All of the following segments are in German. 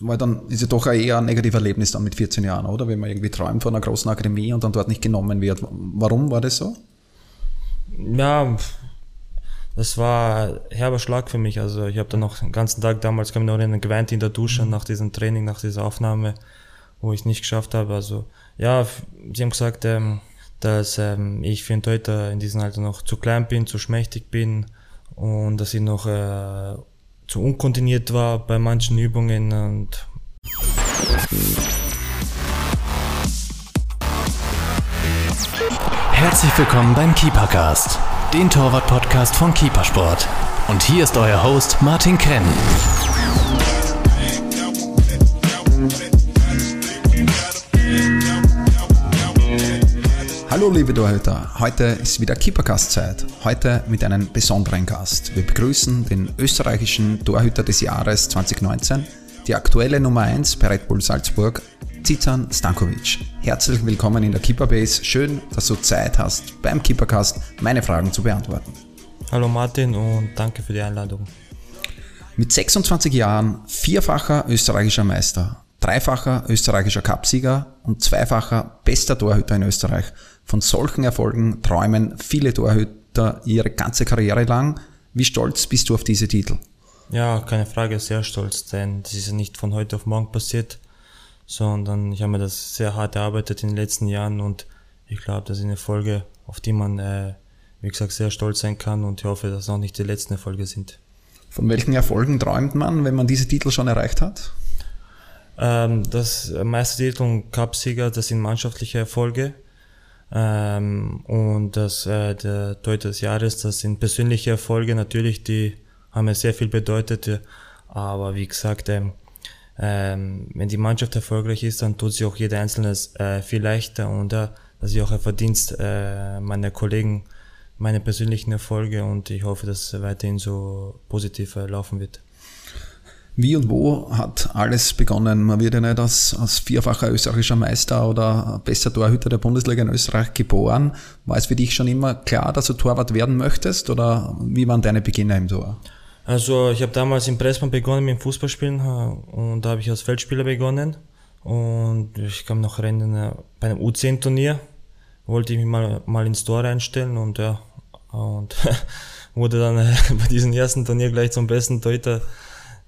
Weil dann ist ja doch eher ein negatives Erlebnis dann mit 14 Jahren, oder? Wenn man irgendwie träumt von einer großen Akademie und dann dort nicht genommen wird. Warum war das so? Ja, das war ein herber Schlag für mich. Also ich habe dann noch den ganzen Tag damals, kann ich noch erinnern, geweint in der Dusche nach diesem Training, nach dieser Aufnahme, wo ich es nicht geschafft habe. Also ja, sie haben gesagt, ähm, dass ähm, ich für einen Deuter in diesem Alter noch zu klein bin, zu schmächtig bin und dass ich noch äh, zu unkontiniert war bei manchen Übungen und Herzlich willkommen beim Keepercast, den Torwart-Podcast von Keepersport. Und hier ist euer Host Martin Krenn. Hallo liebe Torhüter, heute ist wieder Keepercast-Zeit. Heute mit einem besonderen Gast. Wir begrüßen den österreichischen Torhüter des Jahres 2019, die aktuelle Nummer 1 bei Red Bull Salzburg, Zizan Stankovic. Herzlich willkommen in der Keeperbase. Schön, dass du Zeit hast, beim Keepercast meine Fragen zu beantworten. Hallo Martin und danke für die Einladung. Mit 26 Jahren vierfacher österreichischer Meister, dreifacher österreichischer Cupsieger und zweifacher bester Torhüter in Österreich. Von solchen Erfolgen träumen viele Torhüter ihre ganze Karriere lang. Wie stolz bist du auf diese Titel? Ja, keine Frage, sehr stolz, denn das ist ja nicht von heute auf morgen passiert, sondern ich habe mir das sehr hart erarbeitet in den letzten Jahren und ich glaube, das ist eine Folge, auf die man, äh, wie gesagt, sehr stolz sein kann und ich hoffe, dass es auch nicht die letzten Erfolge sind. Von welchen Erfolgen träumt man, wenn man diese Titel schon erreicht hat? Ähm, das Meistertitel und Cupsieger, das sind mannschaftliche Erfolge. Ähm, und das, äh, der Torhüter des Jahres, das sind persönliche Erfolge natürlich, die haben mir sehr viel bedeutet. Aber wie gesagt, ähm, ähm, wenn die Mannschaft erfolgreich ist, dann tut sich auch jeder Einzelne äh, viel leichter und äh, das ist auch ein Verdienst äh, meiner Kollegen, meine persönlichen Erfolge und ich hoffe, dass es weiterhin so positiv äh, laufen wird. Wie und wo hat alles begonnen? Man wird ja nicht als, als vierfacher österreichischer Meister oder bester Torhüter der Bundesliga in Österreich geboren. War es für dich schon immer klar, dass du Torwart werden möchtest oder wie waren deine Beginne im Tor? Also ich habe damals in Pressmann begonnen mit dem Fußballspielen äh, und da habe ich als Feldspieler begonnen und ich kam noch rennen äh, bei einem U10-Turnier, wollte ich mich mal, mal ins Tor reinstellen und ja, und wurde dann äh, bei diesem ersten Turnier gleich zum besten Torhüter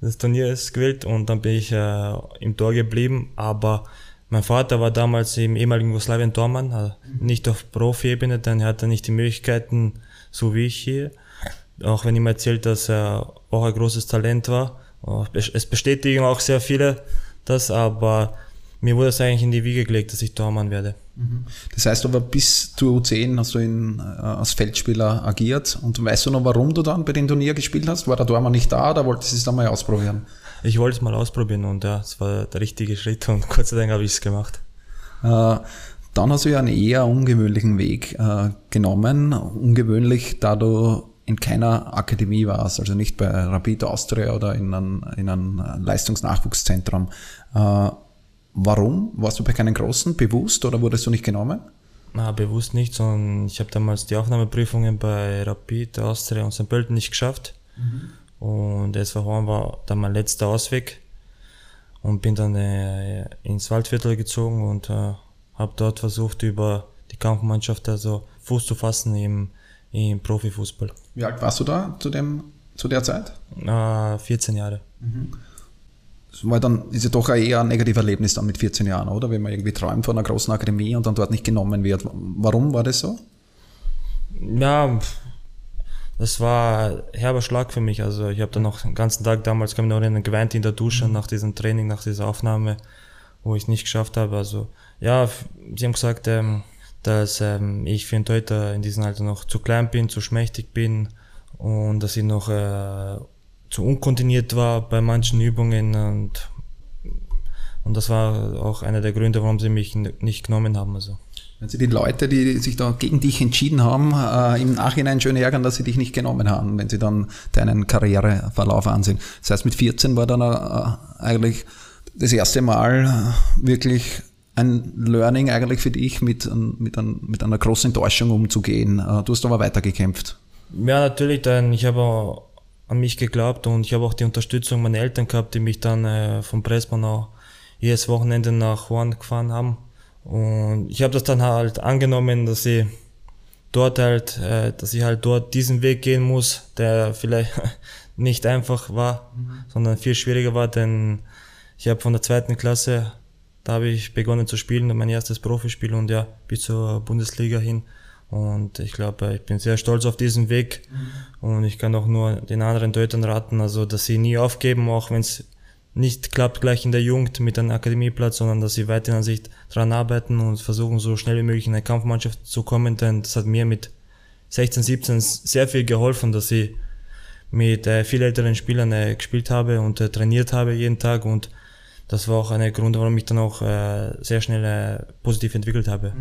des Turniers gewählt und dann bin ich äh, im Tor geblieben, aber mein Vater war damals im ehemaligen Jugoslawien Tormann, also nicht auf Profi-Ebene, denn er hatte nicht die Möglichkeiten, so wie ich hier. Auch wenn ihm erzählt, dass er auch ein großes Talent war. Es bestätigen auch sehr viele das, aber mir wurde es eigentlich in die Wiege gelegt, dass ich Tormann werde. Mhm. Das heißt aber bis zur U10 hast du in, äh, als Feldspieler agiert und weißt du noch, warum du dann bei dem Turnier gespielt hast? War der Tormann nicht da oder wolltest du es dann mal ausprobieren? Ich wollte es mal ausprobieren und ja, es war der richtige Schritt und Gott sei Dank habe ich es gemacht. Äh, dann hast du ja einen eher ungewöhnlichen Weg äh, genommen. Ungewöhnlich, da du in keiner Akademie warst, also nicht bei Rapid Austria oder in einem, in einem Leistungsnachwuchszentrum. Äh, warum? Warst du bei keinen großen bewusst oder wurdest du nicht genommen? Na, bewusst nicht, sondern ich habe damals die Aufnahmeprüfungen bei Rapid Austria und St. Pölten nicht geschafft. Mhm. Und SV Horn war dann mein letzter Ausweg und bin dann äh, ins Waldviertel gezogen und äh, habe dort versucht, über die Kampfmannschaft also Fuß zu fassen im, im Profifußball. Wie alt warst du da zu, dem, zu der Zeit? Äh, 14 Jahre. Mhm. Das war dann, ist ja doch eher ein negatives Erlebnis dann mit 14 Jahren, oder? Wenn man irgendwie träumt von einer großen Akademie und dann dort nicht genommen wird. Warum war das so? Ja, das war ein herber Schlag für mich. Also ich habe dann noch den ganzen Tag damals, kann ich noch erinnern, geweint in der Dusche mhm. nach diesem Training, nach dieser Aufnahme, wo ich es nicht geschafft habe. Also ja, sie haben gesagt, ähm, dass ähm, ich für einen Deuter in diesem Alter noch zu klein bin, zu schmächtig bin und dass ich noch äh, zu unkontiniert war bei manchen Übungen und und das war auch einer der Gründe, warum sie mich nicht genommen haben. Also. Wenn Sie die Leute, die sich da gegen dich entschieden haben, äh, im Nachhinein schön ärgern, dass sie dich nicht genommen haben, wenn sie dann deinen Karriereverlauf ansehen. Das heißt, mit 14 war dann äh, eigentlich das erste Mal äh, wirklich ein Learning eigentlich für dich, mit, mit, ein, mit einer großen Enttäuschung umzugehen. Äh, du hast aber weitergekämpft. Ja, natürlich, denn ich habe an mich geglaubt und ich habe auch die Unterstützung meiner Eltern gehabt, die mich dann äh, vom Pressmann auch jedes Wochenende nach Horn gefahren haben. Und ich habe das dann halt angenommen, dass ich dort halt, äh, dass ich halt dort diesen Weg gehen muss, der vielleicht nicht einfach war, mhm. sondern viel schwieriger war, denn ich habe von der zweiten Klasse, da habe ich begonnen zu spielen, mein erstes Profispiel und ja, bis zur Bundesliga hin. Und ich glaube, ich bin sehr stolz auf diesen Weg. Und ich kann auch nur den anderen Deutern raten, also dass sie nie aufgeben, auch wenn es nicht klappt gleich in der Jugend mit einem Akademieplatz, sondern dass sie weiterhin an sich dran arbeiten und versuchen, so schnell wie möglich in eine Kampfmannschaft zu kommen, denn das hat mir mit 16, 17 sehr viel geholfen, dass ich mit äh, viel älteren Spielern äh, gespielt habe und äh, trainiert habe jeden Tag. Und das war auch ein Grund, warum ich dann auch äh, sehr schnell äh, positiv entwickelt habe.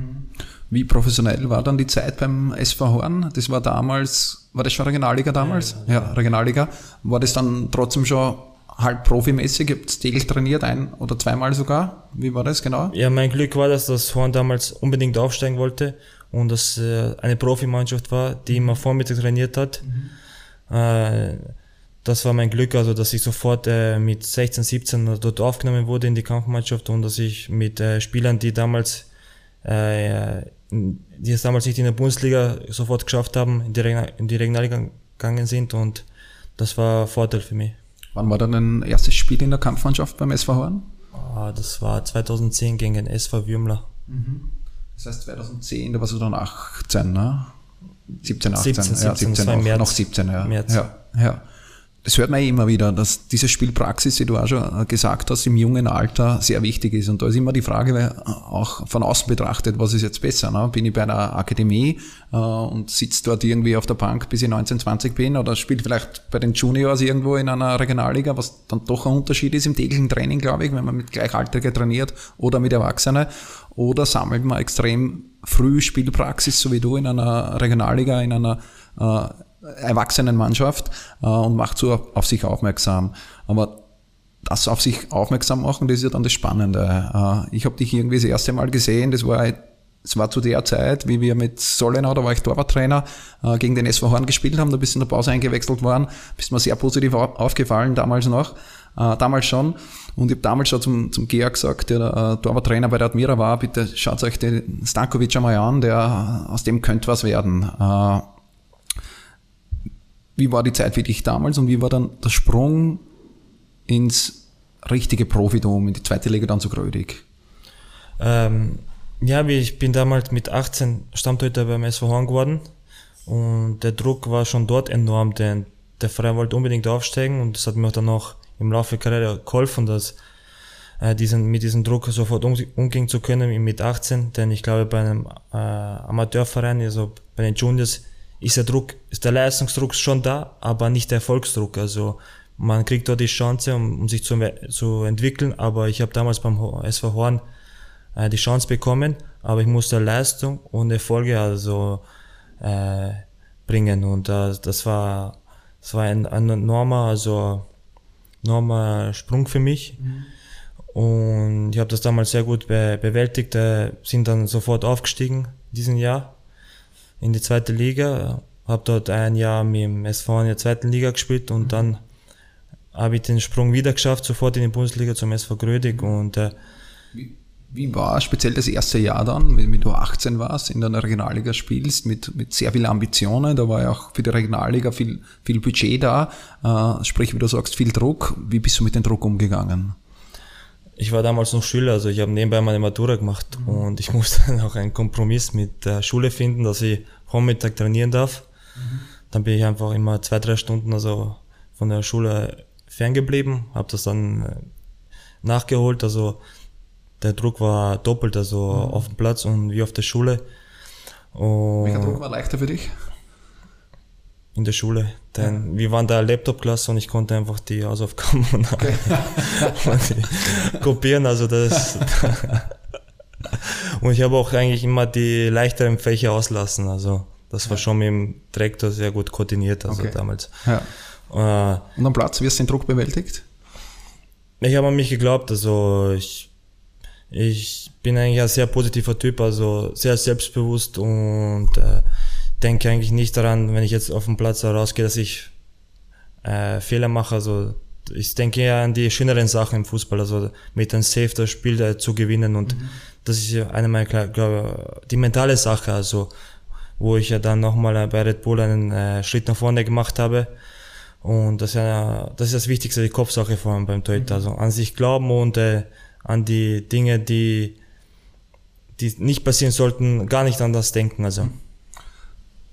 Wie professionell war dann die Zeit beim SV Horn? Das war damals, war das schon Regionalliga damals? Ja, ja. ja Regionalliga. War das dann trotzdem schon halb profimäßig? Ihr habt täglich trainiert, ein oder zweimal sogar? Wie war das genau? Ja, mein Glück war, dass das Horn damals unbedingt aufsteigen wollte und dass äh, eine Profimannschaft war, die immer Vormittag trainiert hat. Mhm. Äh, das war mein Glück, also dass ich sofort äh, mit 16, 17 dort aufgenommen wurde in die Kampfmannschaft und dass ich mit äh, Spielern, die damals äh, die es damals nicht in der Bundesliga sofort geschafft haben, in die, in die Regionalliga gegangen sind und das war ein Vorteil für mich. Wann war dann ein erstes Spiel in der Kampfmannschaft beim SV Horn? Ah, das war 2010 gegen den SV Würmler. Mhm. Das heißt 2010, da warst du dann 18, ne? 17, 18, 17, 17, ja, 17 noch, März. noch 17, ja. März. ja, ja das hört man eh immer wieder, dass diese Spielpraxis, die du auch schon gesagt hast, im jungen Alter sehr wichtig ist. Und da ist immer die Frage, auch von außen betrachtet, was ist jetzt besser? Ne? Bin ich bei einer Akademie äh, und sitze dort irgendwie auf der Bank, bis ich 19, 20 bin oder spielt vielleicht bei den Juniors irgendwo in einer Regionalliga, was dann doch ein Unterschied ist im täglichen Training, glaube ich, wenn man mit Gleichaltrigen trainiert oder mit Erwachsenen. Oder sammelt man extrem früh Spielpraxis, so wie du in einer Regionalliga, in einer äh, Erwachsenenmannschaft äh, und macht so auf, sich aufmerksam. Aber das auf sich aufmerksam machen, das ist ja dann das Spannende. Äh, ich habe dich irgendwie das erste Mal gesehen, das war es war zu der Zeit, wie wir mit Sollenau, da war ich Torwarttrainer, äh, gegen den SV Horn gespielt haben, da bist du in der Pause eingewechselt worden, bist mir sehr positiv aufgefallen, damals noch, äh, damals schon. Und ich habe damals schon zum, zum Georg gesagt, der äh, Torwarttrainer bei der Admira war, bitte schaut euch den Stankovic einmal an, der, aus dem könnte was werden. Äh, wie war die Zeit für dich damals und wie war dann der Sprung ins richtige Profitum, in die zweite Liga dann zu Grödig? Ähm, ja, ich bin damals mit 18 Stammtorhüter beim SV Horn geworden und der Druck war schon dort enorm, denn der Verein wollte unbedingt aufsteigen und das hat mir dann auch im Laufe der Karriere geholfen, dass äh, diesen, mit diesem Druck sofort um, umgehen zu können mit 18, denn ich glaube bei einem äh, Amateurverein, also bei den Juniors, ist der Druck, ist der Leistungsdruck schon da, aber nicht der Erfolgsdruck. Also man kriegt dort die Chance, um, um sich zu, zu entwickeln, aber ich habe damals beim SV Horn äh, die Chance bekommen, aber ich musste Leistung und Erfolge also äh, bringen und äh, das war das war ein, ein enormer also enormer Sprung für mich. Mhm. Und ich habe das damals sehr gut be bewältigt, äh, sind dann sofort aufgestiegen diesen Jahr in die zweite Liga, habe dort ein Jahr mit dem SV in der zweiten Liga gespielt und mhm. dann habe ich den Sprung wieder geschafft, sofort in die Bundesliga zum SV Grödig und äh, wie, wie war speziell das erste Jahr dann, wenn du 18 warst, in der Regionalliga spielst, mit, mit sehr vielen Ambitionen, da war ja auch für die Regionalliga viel, viel Budget da, äh, sprich, wie du sagst, viel Druck. Wie bist du mit dem Druck umgegangen? Ich war damals noch Schüler, also ich habe nebenbei meine Matura gemacht mhm. und ich musste dann auch einen Kompromiss mit der Schule finden, dass ich Vormittag trainieren darf. Mhm. Dann bin ich einfach immer zwei, drei Stunden also von der Schule ferngeblieben, habe das dann äh, nachgeholt, also der Druck war doppelt, also mhm. auf dem Platz und wie auf der Schule. Und Welcher Druck war leichter für dich? In der Schule. Denn ja. wir waren da Laptop-Klasse und ich konnte einfach die Hausaufgaben und, okay. und kopieren. Also das. und ich habe auch eigentlich immer die leichteren Fächer auslassen. Also das war ja. schon mit dem Direktor sehr gut koordiniert, also okay. damals. Ja. Äh, und am Platz, wie hast du den Druck bewältigt? Ich habe an mich geglaubt, also ich, ich bin eigentlich ein sehr positiver Typ, also sehr selbstbewusst und äh, denke eigentlich nicht daran, wenn ich jetzt auf dem Platz rausgehe, dass ich äh, Fehler mache. Also ich denke eher an die schöneren Sachen im Fußball, also mit einem Safe das Spiel äh, zu gewinnen und mhm. das ist ja eine meiner, glaube die mentale Sache, also wo ich ja dann nochmal bei Red Bull einen äh, Schritt nach vorne gemacht habe und das ist ja das ist das Wichtigste, die Kopfsache vor allem beim Torhüter, mhm. also an sich glauben und äh, an die Dinge, die die nicht passieren sollten, gar nicht an das denken, also.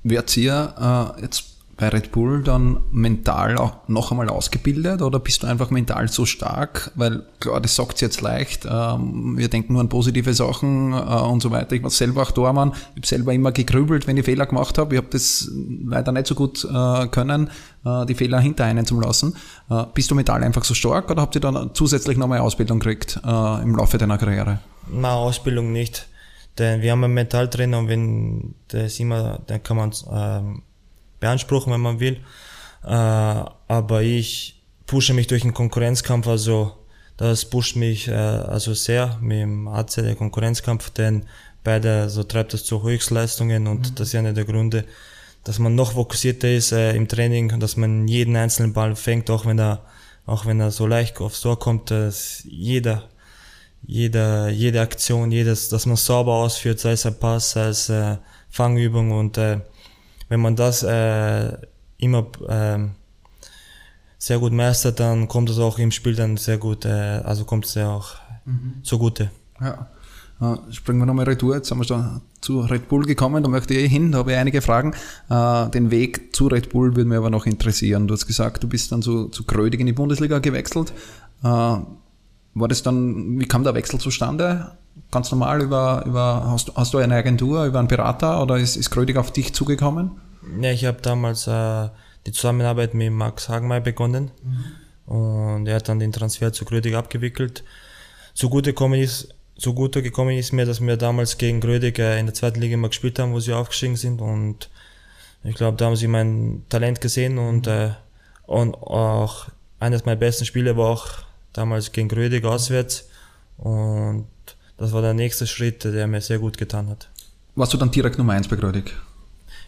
Wird ihr äh, jetzt bei Red Bull dann mental auch noch einmal ausgebildet oder bist du einfach mental so stark? Weil klar, das sagt jetzt leicht, ähm, wir denken nur an positive Sachen äh, und so weiter. Ich war selber auch Tormann, ich habe selber immer gegrübelt, wenn ich Fehler gemacht habe. Ich habe das leider nicht so gut äh, können, äh, die Fehler hinter einen zu lassen. Äh, bist du mental einfach so stark oder habt ihr dann zusätzlich nochmal Ausbildung gekriegt äh, im Laufe deiner Karriere? Na, Ausbildung nicht. Denn wir haben einen Mentaltrainer und wenn das immer, dann kann man ähm, beanspruchen, wenn man will. Äh, aber ich pushe mich durch den Konkurrenzkampf, also das pusht mich äh, also sehr mit dem AC, der Konkurrenzkampf, denn beide so treibt das zu Höchstleistungen und mhm. das ist einer der Gründe, dass man noch fokussierter ist äh, im Training, dass man jeden einzelnen Ball fängt, auch wenn er auch wenn er so leicht aufs Tor kommt, dass jeder jede, jede Aktion, jedes, dass man sauber ausführt, sei es ein Pass, sei es äh, Fangübung und äh, wenn man das äh, immer äh, sehr gut meistert, dann kommt es auch im Spiel dann sehr gut, äh, also kommt es ja auch mhm. zugute. Ja. Springen wir nochmal retour. Jetzt sind wir schon zu Red Bull gekommen, da möchte ich hin, da habe ich einige Fragen. Uh, den Weg zu Red Bull würde mich aber noch interessieren. Du hast gesagt, du bist dann zu, zu Krödig in die Bundesliga gewechselt. War das dann, wie kam der Wechsel zustande? Ganz normal über, über hast, hast du eine Agentur, über einen Berater oder ist, ist Krödig auf dich zugekommen? Ja, ich habe damals äh, die Zusammenarbeit mit Max Hagenmeier begonnen mhm. und er hat dann den Transfer zu Krödig abgewickelt. Zugute gekommen ist, zugute gekommen ist mir, dass wir damals gegen Grödig äh, in der zweiten Liga mal gespielt haben, wo sie aufgestiegen sind und ich glaube, da haben sie mein Talent gesehen und, äh, und auch eines meiner besten Spiele war auch damals gegen Grödig auswärts. Und das war der nächste Schritt, der mir sehr gut getan hat. Warst du dann direkt Nummer 1 bei Grödig?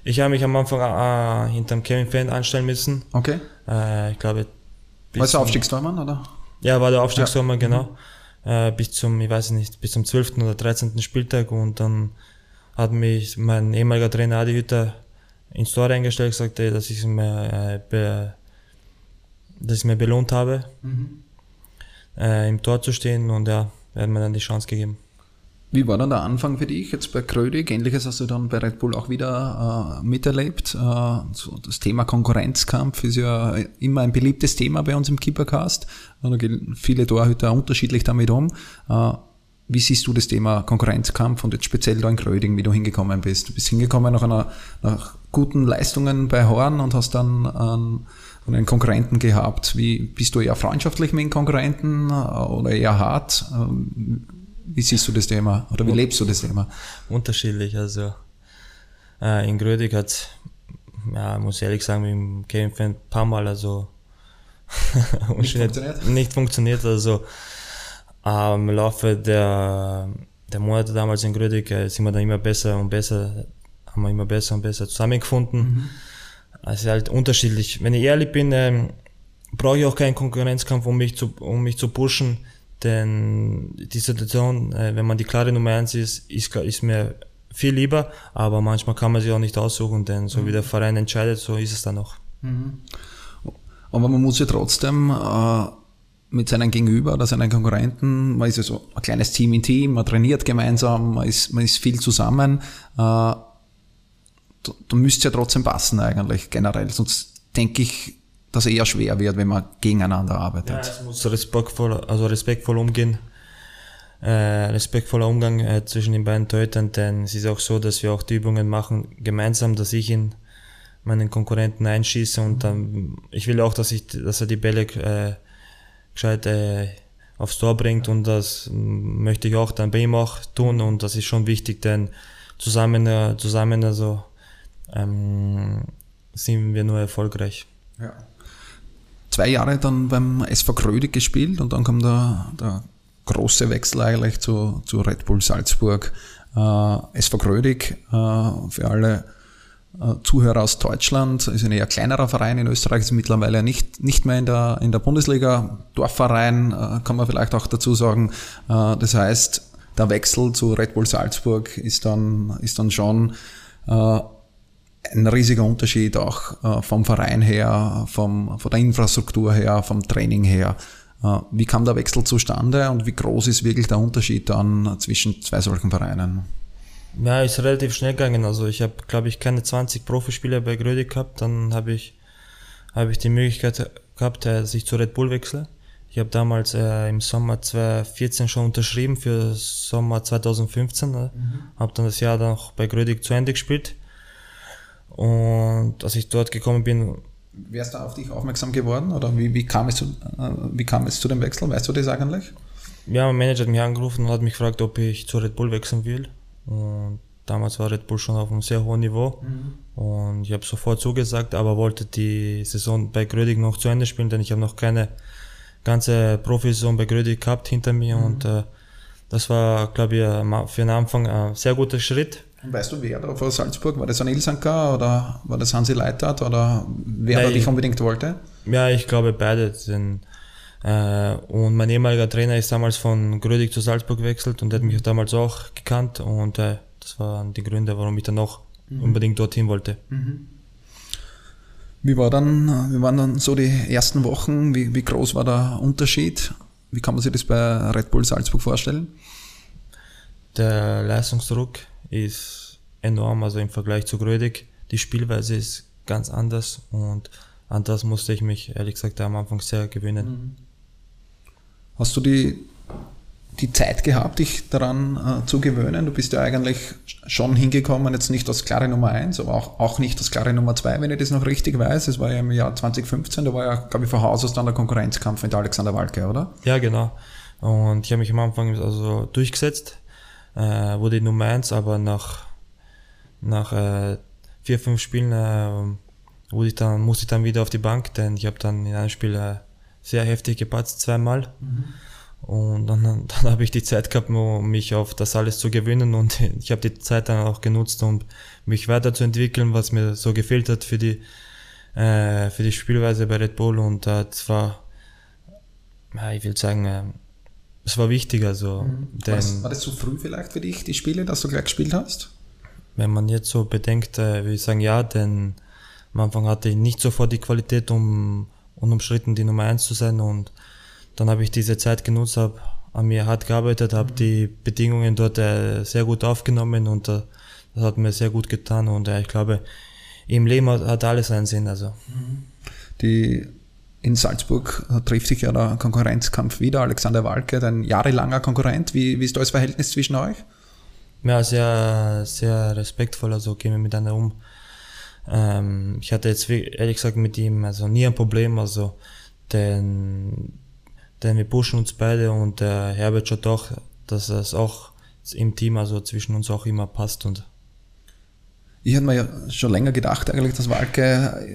Ich habe mich am Anfang äh, hinterm Kevin Fan anstellen müssen. Okay. Äh, ich glaube. Warst du Aufstiegstormann, oder? Ja, war der Aufstiegstormann, ja. genau. Mhm. Äh, bis zum, ich weiß nicht, bis zum 12. oder 13. Spieltag und dann hat mich mein ehemaliger Trainer Adi Hütter ins Tor eingestellt und gesagt, ey, dass ich mir, äh, dass ich mir belohnt habe. Mhm äh, im Tor zu stehen und ja, er hat mir dann die Chance gegeben. Wie war dann der Anfang für dich jetzt bei Krödig? Ähnliches hast du dann bei Red Bull auch wieder äh, miterlebt. Äh, so das Thema Konkurrenzkampf ist ja immer ein beliebtes Thema bei uns im Keepercast. Da gehen viele Torhüter unterschiedlich damit um. Äh, wie siehst du das Thema Konkurrenzkampf und jetzt speziell da in Kröding, wie du hingekommen bist? Du bist hingekommen nach einer nach guten Leistungen bei Horn und hast dann ähm, einen Konkurrenten gehabt. Wie bist du eher freundschaftlich mit den Konkurrenten äh, oder eher hart? Ähm, wie siehst du das Thema oder wie lebst du das Thema? Unterschiedlich. Also äh, in Grödig hat, ja, muss ehrlich sagen, mit dem Kevin Fan ein paar Mal also nicht, funktioniert. nicht funktioniert. Also äh, im Laufe der, der Monate damals in Grödig äh, sind wir dann immer besser und besser, haben wir immer besser und besser zusammengefunden. Mhm es ist halt unterschiedlich. Wenn ich ehrlich bin, ähm, brauche ich auch keinen Konkurrenzkampf, um mich zu, um mich zu pushen. Denn die Situation, äh, wenn man die klare Nummer eins ist, ist, ist mir viel lieber, aber manchmal kann man sich auch nicht aussuchen, denn so mhm. wie der Verein entscheidet, so ist es dann auch. Mhm. Aber man muss ja trotzdem äh, mit seinen Gegenüber oder seinen Konkurrenten, man ist ja so ein kleines Team in Team, man trainiert gemeinsam, man ist, man ist viel zusammen. Äh, da, da müsste ja trotzdem passen eigentlich generell. Sonst denke ich, dass eher schwer wird, wenn man gegeneinander arbeitet. Ja, es muss respektvoll, also respektvoll umgehen. Äh, respektvoller Umgang äh, zwischen den beiden Tötern, denn es ist auch so, dass wir auch die Übungen machen gemeinsam, dass ich ihn meinen Konkurrenten einschieße und dann ich will auch, dass ich, dass er die Bälle äh, gescheit äh, aufs Tor bringt und das möchte ich auch dann bei ihm auch tun und das ist schon wichtig, denn zusammen, äh, zusammen also ähm, sind wir nur erfolgreich. Ja. Zwei Jahre dann beim SV Krödig gespielt und dann kam der, der große Wechsel eigentlich zu, zu Red Bull Salzburg. Äh, SV Krödig, äh, für alle äh, Zuhörer aus Deutschland, ist ein eher kleinerer Verein in Österreich, ist mittlerweile nicht, nicht mehr in der, in der Bundesliga, Dorfverein, äh, kann man vielleicht auch dazu sagen. Äh, das heißt, der Wechsel zu Red Bull Salzburg ist dann, ist dann schon ein riesiger Unterschied auch vom Verein her, vom, von der Infrastruktur her, vom Training her. Wie kam der Wechsel zustande und wie groß ist wirklich der Unterschied dann zwischen zwei solchen Vereinen? Ja, ist relativ schnell gegangen. Also ich habe, glaube ich, keine 20 Profispieler bei Grödig gehabt. Dann habe ich, hab ich die Möglichkeit gehabt, dass ich zu Red Bull wechsle. Ich habe damals äh, im Sommer 2014 schon unterschrieben für Sommer 2015. Ne? Mhm. Habe dann das Jahr dann auch bei Grödig zu Ende gespielt. Und als ich dort gekommen bin... Wer ist da auf dich aufmerksam geworden? Oder wie, wie, kam es zu, äh, wie kam es zu dem Wechsel? Weißt du das eigentlich? Ja, mein Manager hat mich angerufen und hat mich gefragt, ob ich zu Red Bull wechseln will. Und damals war Red Bull schon auf einem sehr hohen Niveau. Mhm. Und ich habe sofort zugesagt, aber wollte die Saison bei Grödig noch zu Ende spielen, denn ich habe noch keine ganze Profisaison bei Grödig gehabt hinter mir. Mhm. Und äh, das war, glaube ich, für den Anfang ein sehr guter Schritt. Weißt du, wer da vor Salzburg? War das ein Ilsanker oder war das Hansi Leitert oder wer Nein, da dich unbedingt wollte? Ja, ich glaube beide. Denn, äh, und mein ehemaliger Trainer ist damals von Grödig zu Salzburg gewechselt und der hat mich damals auch gekannt und äh, das waren die Gründe, warum ich dann noch mhm. unbedingt dorthin wollte. Mhm. Wie, war dann, wie waren dann so die ersten Wochen? Wie, wie groß war der Unterschied? Wie kann man sich das bei Red Bull Salzburg vorstellen? Der Leistungsdruck ist enorm, also im Vergleich zu Grödig. Die Spielweise ist ganz anders und an das musste ich mich ehrlich gesagt am Anfang sehr gewöhnen. Mhm. Hast du die, die Zeit gehabt, dich daran äh, zu gewöhnen? Du bist ja eigentlich schon hingekommen, jetzt nicht als klare Nummer 1, aber auch, auch nicht als klare Nummer 2, wenn ich das noch richtig weiß. Es war ja im Jahr 2015, da war ja, glaube ich, von Haus aus dann der Konkurrenzkampf mit Alexander Walke, oder? Ja, genau. Und ich habe mich am Anfang also durchgesetzt, äh, wurde Nummer 1, aber nach, nach äh, vier, fünf Spielen äh, wurde ich dann, musste ich dann wieder auf die Bank, denn ich habe dann in einem Spiel äh, sehr heftig gepatzt, zweimal. Mhm. Und dann, dann habe ich die Zeit gehabt, um mich auf das alles zu gewöhnen und ich habe die Zeit dann auch genutzt, um mich weiterzuentwickeln, was mir so gefehlt hat für die, äh, für die Spielweise bei Red Bull und äh, das war, ja, ich will sagen, äh, es war wichtig. Also, mhm. war, das, war das zu früh vielleicht für dich, die Spiele, dass du gleich gespielt hast? Wenn man jetzt so bedenkt, äh, würde ich sagen, ja, denn am Anfang hatte ich nicht sofort die Qualität, um unumstritten die Nummer eins zu sein. Und dann habe ich diese Zeit genutzt, habe an mir hart gearbeitet, habe die Bedingungen dort äh, sehr gut aufgenommen und äh, das hat mir sehr gut getan. Und äh, ich glaube, im Leben hat, hat alles einen Sinn. Also. Die in Salzburg trifft sich ja der Konkurrenzkampf wieder. Alexander Walke, dein jahrelanger Konkurrent. Wie, wie ist da das Verhältnis zwischen euch? Ja, sehr, sehr respektvoll. Also gehen wir miteinander um. Ähm, ich hatte jetzt ehrlich gesagt mit ihm also nie ein Problem, also denn, denn wir pushen uns beide und der Herbert schaut auch, dass es auch im Team, also zwischen uns auch immer passt und ich hatte mir ja schon länger gedacht, eigentlich, dass Walke,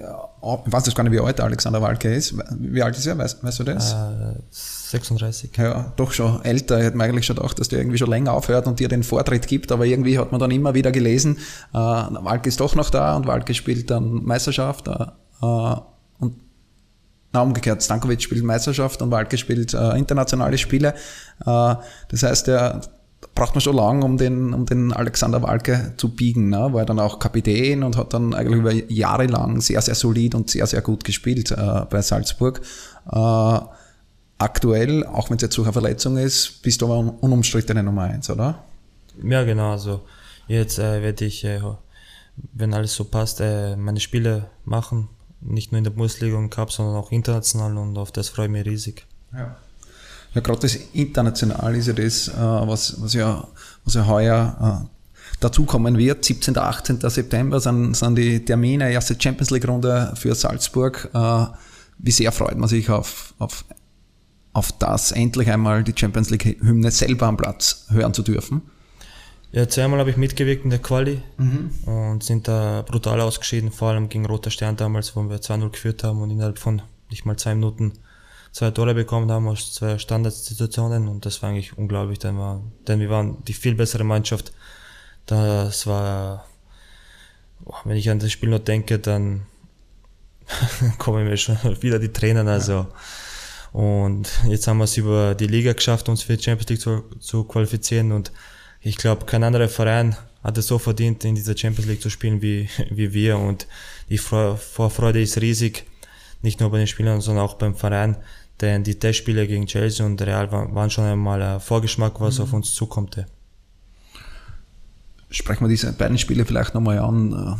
ich weiß jetzt gar nicht, wie alt Alexander Walke ist. Wie alt ist er? Weißt, weißt du das? Äh, 36. Ja, doch schon älter. Ich hätte mir eigentlich schon gedacht, dass der irgendwie schon länger aufhört und dir den Vortritt gibt, aber irgendwie hat man dann immer wieder gelesen, äh, Walke ist doch noch da und Walke spielt dann Meisterschaft äh, und na, umgekehrt, Stankovic spielt Meisterschaft und Walke spielt äh, internationale Spiele. Äh, das heißt, der, braucht man schon lange, um den, um den Alexander Walke zu biegen. Ne? War er dann auch Kapitän und hat dann eigentlich über Jahre lang sehr, sehr solid und sehr, sehr gut gespielt äh, bei Salzburg. Äh, aktuell, auch wenn es jetzt durch eine Verletzung ist, bist du aber unumstrittene Nummer eins, oder? Ja, genau. Also jetzt äh, werde ich, äh, wenn alles so passt, äh, meine Spiele machen. Nicht nur in der Bundesliga und Cup, sondern auch international und auf das freue ich mich riesig. Ja. Ja, gerade das international ist ja das, äh, was, was, ja, was ja heuer äh, dazukommen wird. 17. 18. September sind, sind die Termine, erste Champions League-Runde für Salzburg. Äh, wie sehr freut man sich auf, auf, auf das, endlich einmal die Champions League-Hymne selber am Platz hören zu dürfen? Ja, zweimal habe ich mitgewirkt in der Quali mhm. und sind da brutal ausgeschieden, vor allem gegen Roter Stern damals, wo wir 2-0 geführt haben und innerhalb von nicht mal zwei Minuten zwei Tore bekommen haben aus zwei Standardsituationen und das war eigentlich unglaublich, denn, wir, denn wir waren die viel bessere Mannschaft. Das war wenn ich an das Spiel noch denke, dann kommen mir schon wieder die Tränen. Also. Und jetzt haben wir es über die Liga geschafft, uns für die Champions League zu, zu qualifizieren. Und ich glaube, kein anderer Verein hat es so verdient, in dieser Champions League zu spielen wie, wie wir. Und die Vorfreude ist riesig, nicht nur bei den Spielern, sondern auch beim Verein. Denn die Testspiele gegen Chelsea und Real waren schon einmal ein Vorgeschmack, was mhm. auf uns zukommt. Sprechen wir diese beiden Spiele vielleicht nochmal an.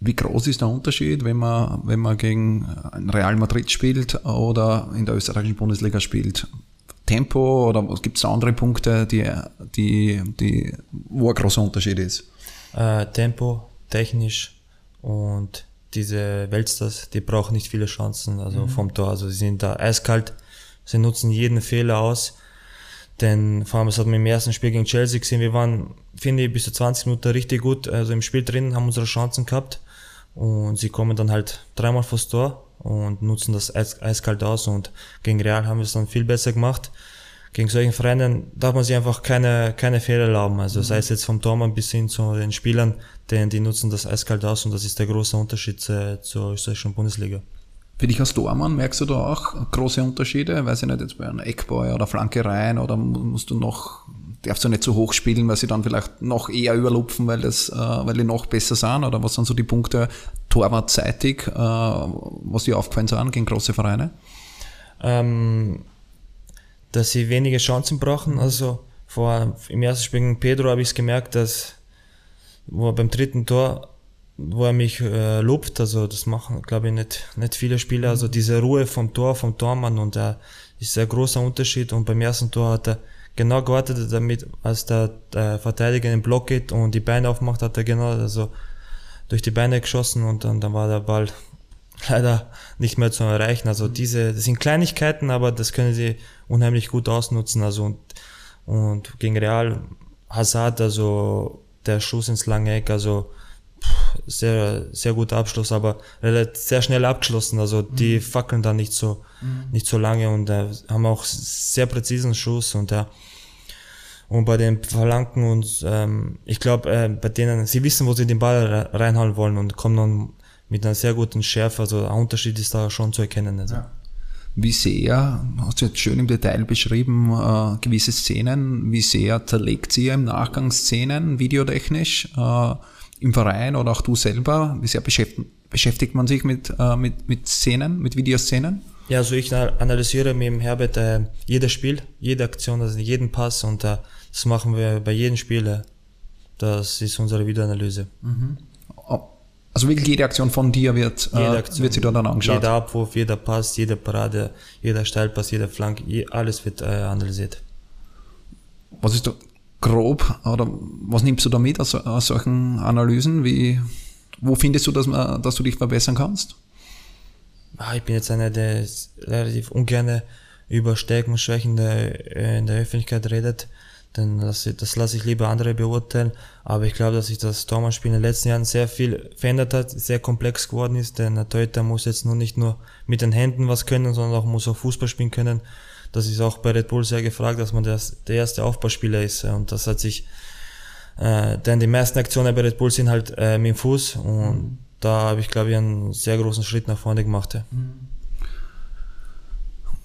Wie groß ist der Unterschied, wenn man, wenn man gegen Real Madrid spielt oder in der österreichischen Bundesliga spielt? Tempo oder gibt es andere Punkte, die, die, die, wo ein großer Unterschied ist? Äh, Tempo, technisch und diese Weltstars, die brauchen nicht viele Chancen also mhm. vom Tor. Also sie sind da eiskalt, sie nutzen jeden Fehler aus. Denn vor allem, das hat man im ersten Spiel gegen Chelsea gesehen, wir waren, finde ich, bis zu 20 Minuten richtig gut, also im Spiel drin, haben unsere Chancen gehabt. Und sie kommen dann halt dreimal vors Tor und nutzen das eis eiskalt aus. Und gegen Real haben wir es dann viel besser gemacht. Gegen solchen Vereinen darf man sich einfach keine, keine Fehler erlauben. Also mhm. sei es jetzt vom Tormann bis hin zu den Spielern, denn die nutzen das eiskalt aus und das ist der große Unterschied äh, zur österreichischen Bundesliga. Für dich als Tormann merkst du da auch große Unterschiede? Weiß ich nicht, jetzt bei einer Eckball oder Flanke rein oder musst du noch, darfst du nicht zu hoch spielen, weil sie dann vielleicht noch eher überlupfen, weil, das, äh, weil die noch besser sind? Oder was sind so die Punkte torwartseitig, äh, was dir aufgefallen sind gegen große Vereine? Ähm, dass sie wenige Chancen brauchen. Also vor, im ersten Spiel gegen Pedro habe ich es gemerkt, dass wo er beim dritten Tor wo er mich äh, lobt, also das machen, glaube ich, nicht, nicht viele Spieler. Also diese Ruhe vom Tor, vom Tormann und da ist ein großer Unterschied. Und beim ersten Tor hat er genau gewartet, damit, als der, der Verteidiger in den Block geht und die Beine aufmacht, hat er genau also durch die Beine geschossen und dann, dann war der Ball leider nicht mehr zu erreichen. Also diese, das sind Kleinigkeiten, aber das können sie unheimlich gut ausnutzen. Also und, und gegen Real Hazard, also der Schuss ins lange Eck, also sehr, sehr guter Abschluss, aber sehr schnell abgeschlossen. Also die mhm. fackeln da nicht so, mhm. nicht so lange und äh, haben auch sehr präzisen Schuss und ja. Und bei den Verlanken und ähm, ich glaube, äh, bei denen, sie wissen, wo sie den Ball reinhauen wollen und kommen dann mit einer sehr guten Schärfe. Also ein Unterschied ist da schon zu erkennen. Also. Ja. Wie sehr, hast du jetzt schön im Detail beschrieben, äh, gewisse Szenen, wie sehr zerlegt sie im Nachgang Szenen, videotechnisch? Äh, im Verein oder auch du selber? Wie sehr beschäftigt, beschäftigt man sich mit, äh, mit, mit Szenen, mit Videoszenen? Ja, also ich analysiere mit dem Herbert äh, jedes Spiel, jede Aktion, also jeden Pass und äh, das machen wir bei jedem Spiel. Äh, das ist unsere Videoanalyse. Mhm. Also wirklich jede Aktion von dir wird, äh, Aktion, wird sich dort dann angeschaut? Jeder Abwurf, jeder Pass, jede Parade, jeder Steilpass, jeder Flank, alles wird äh, analysiert. Was ist grob, oder was nimmst du da mit aus, aus solchen Analysen? Wie, wo findest du, dass, man, dass du dich verbessern kannst? Ah, ich bin jetzt einer, der relativ ungern über Stärken und Schwächen der, äh, in der Öffentlichkeit redet. Denn das, das lasse ich lieber andere beurteilen. Aber ich glaube, dass sich das Tormann-Spiel in den letzten Jahren sehr viel verändert hat, sehr komplex geworden ist. Denn der Torhüter muss jetzt nur nicht nur mit den Händen was können, sondern auch muss auch Fußball spielen können das ist auch bei Red Bull sehr gefragt, dass man das, der erste Aufbauspieler ist. Und das hat sich, äh, denn die meisten Aktionen bei Red Bull sind halt äh, mit dem Fuß und da habe ich, glaube ich, einen sehr großen Schritt nach vorne gemacht. Ja.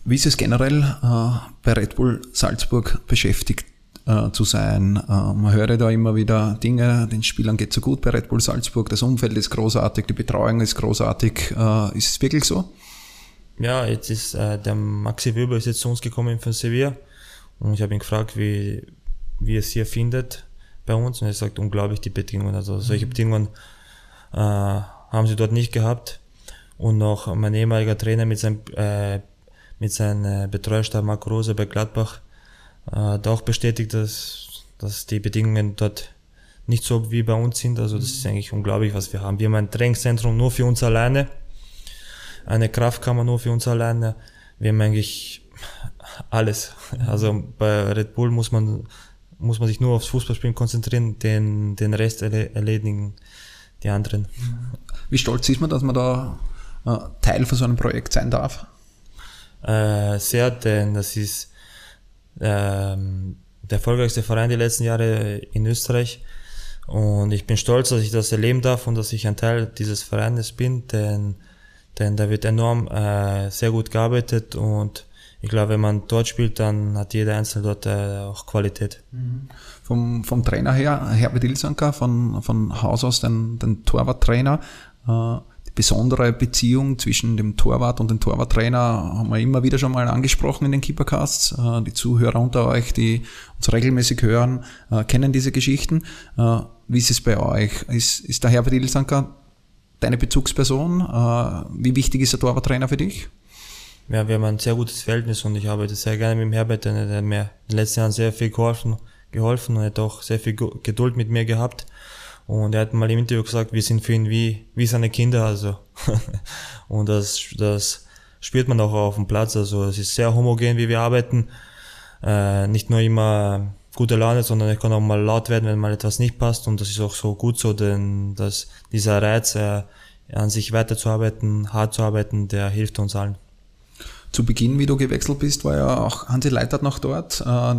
Wie ist es generell äh, bei Red Bull Salzburg beschäftigt äh, zu sein? Äh, man höre da immer wieder Dinge, den Spielern geht so gut bei Red Bull Salzburg, das Umfeld ist großartig, die Betreuung ist großartig. Äh, ist es wirklich so? ja, jetzt ist äh, der Maxi Weber ist jetzt zu uns gekommen von Sevilla und ich habe ihn gefragt, wie, wie es hier findet bei uns und er sagt unglaublich die Bedingungen. Also solche mhm. Bedingungen äh, haben sie dort nicht gehabt und noch mein ehemaliger Trainer mit seinem äh, mit seinem äh, Betreuerstab Marco Rose bei Gladbach äh, hat auch bestätigt, dass, dass die Bedingungen dort nicht so wie bei uns sind. Also das ist mhm. eigentlich unglaublich, was wir haben. Wir haben ein Trainingszentrum nur für uns alleine eine Kraftkammer nur für uns alleine. Wir haben eigentlich alles. Also bei Red Bull muss man, muss man sich nur aufs Fußballspielen konzentrieren, den, den Rest erledigen die anderen. Wie stolz ist man, dass man da äh, Teil von so einem Projekt sein darf? Äh, sehr, denn das ist ähm, der erfolgreichste Verein die letzten Jahre in Österreich Und ich bin stolz, dass ich das erleben darf und dass ich ein Teil dieses Vereines bin, denn, denn da wird enorm äh, sehr gut gearbeitet und ich glaube, wenn man dort spielt, dann hat jeder Einzelne dort äh, auch Qualität. Mhm. Vom, vom Trainer her, Herbert Ilsanker, von, von Haus aus den, den Torwarttrainer. Äh, besondere Beziehung zwischen dem Torwart und dem Torwarttrainer haben wir immer wieder schon mal angesprochen in den Keepercasts. Äh, die Zuhörer unter euch, die uns regelmäßig hören, äh, kennen diese Geschichten. Äh, wie ist es bei euch? Ist, ist der Herbert Ilsanker deine Bezugsperson? Wie wichtig ist der Torwarttrainer für dich? Ja, wir haben ein sehr gutes Verhältnis und ich arbeite sehr gerne mit dem Herbert, denn er hat mir in den letzten Jahren sehr viel geholfen, geholfen und hat auch sehr viel Geduld mit mir gehabt. Und er hat mal im Interview gesagt, wir sind für ihn wie, wie seine Kinder, also. und das, das spürt man auch auf dem Platz, also es ist sehr homogen, wie wir arbeiten. Äh, nicht nur immer gute Laune, sondern er kann auch mal laut werden, wenn mal etwas nicht passt und das ist auch so gut so, denn dass dieser Reiz, äh, an sich weiterzuarbeiten, hart zu arbeiten, der hilft uns allen zu Beginn, wie du gewechselt bist, war ja auch Hansi Leitert noch dort. Äh,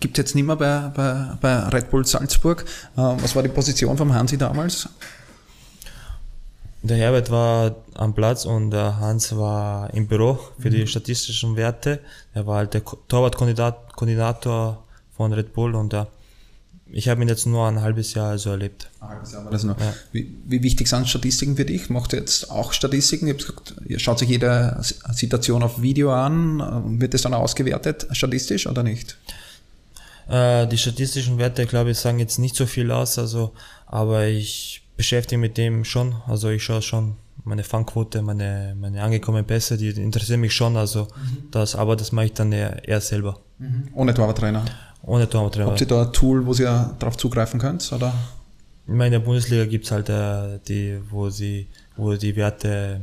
Gibt es jetzt nicht mehr bei, bei, bei Red Bull Salzburg. Äh, was war die Position vom Hansi damals? Der Herbert war am Platz und der Hans war im Büro für die mhm. statistischen Werte. Er war halt der Torwartkoordinator von Red Bull und der ich habe ihn jetzt nur ein halbes Jahr also erlebt. Ein halbes Jahr war das noch. Ja. Wie, wie, wichtig sind Statistiken für dich? Macht ihr jetzt auch Statistiken? Ihr gesagt, schaut sich jede Situation auf Video an. Wird das dann ausgewertet, statistisch oder nicht? Äh, die statistischen Werte, glaube ich, sagen jetzt nicht so viel aus, also, aber ich beschäftige mich mit dem schon. Also ich schaue schon meine Fangquote, meine, meine angekommenen Pässe, die interessieren mich schon, also mhm. das, aber das mache ich dann eher, eher selber. Mhm. Ohne Torwarttrainer? Ohne Torwarttrainer. Habt ihr da ein Tool, wo ihr darauf zugreifen könnt? Oder? In der Bundesliga gibt es halt äh, die, wo sie, wo die Werte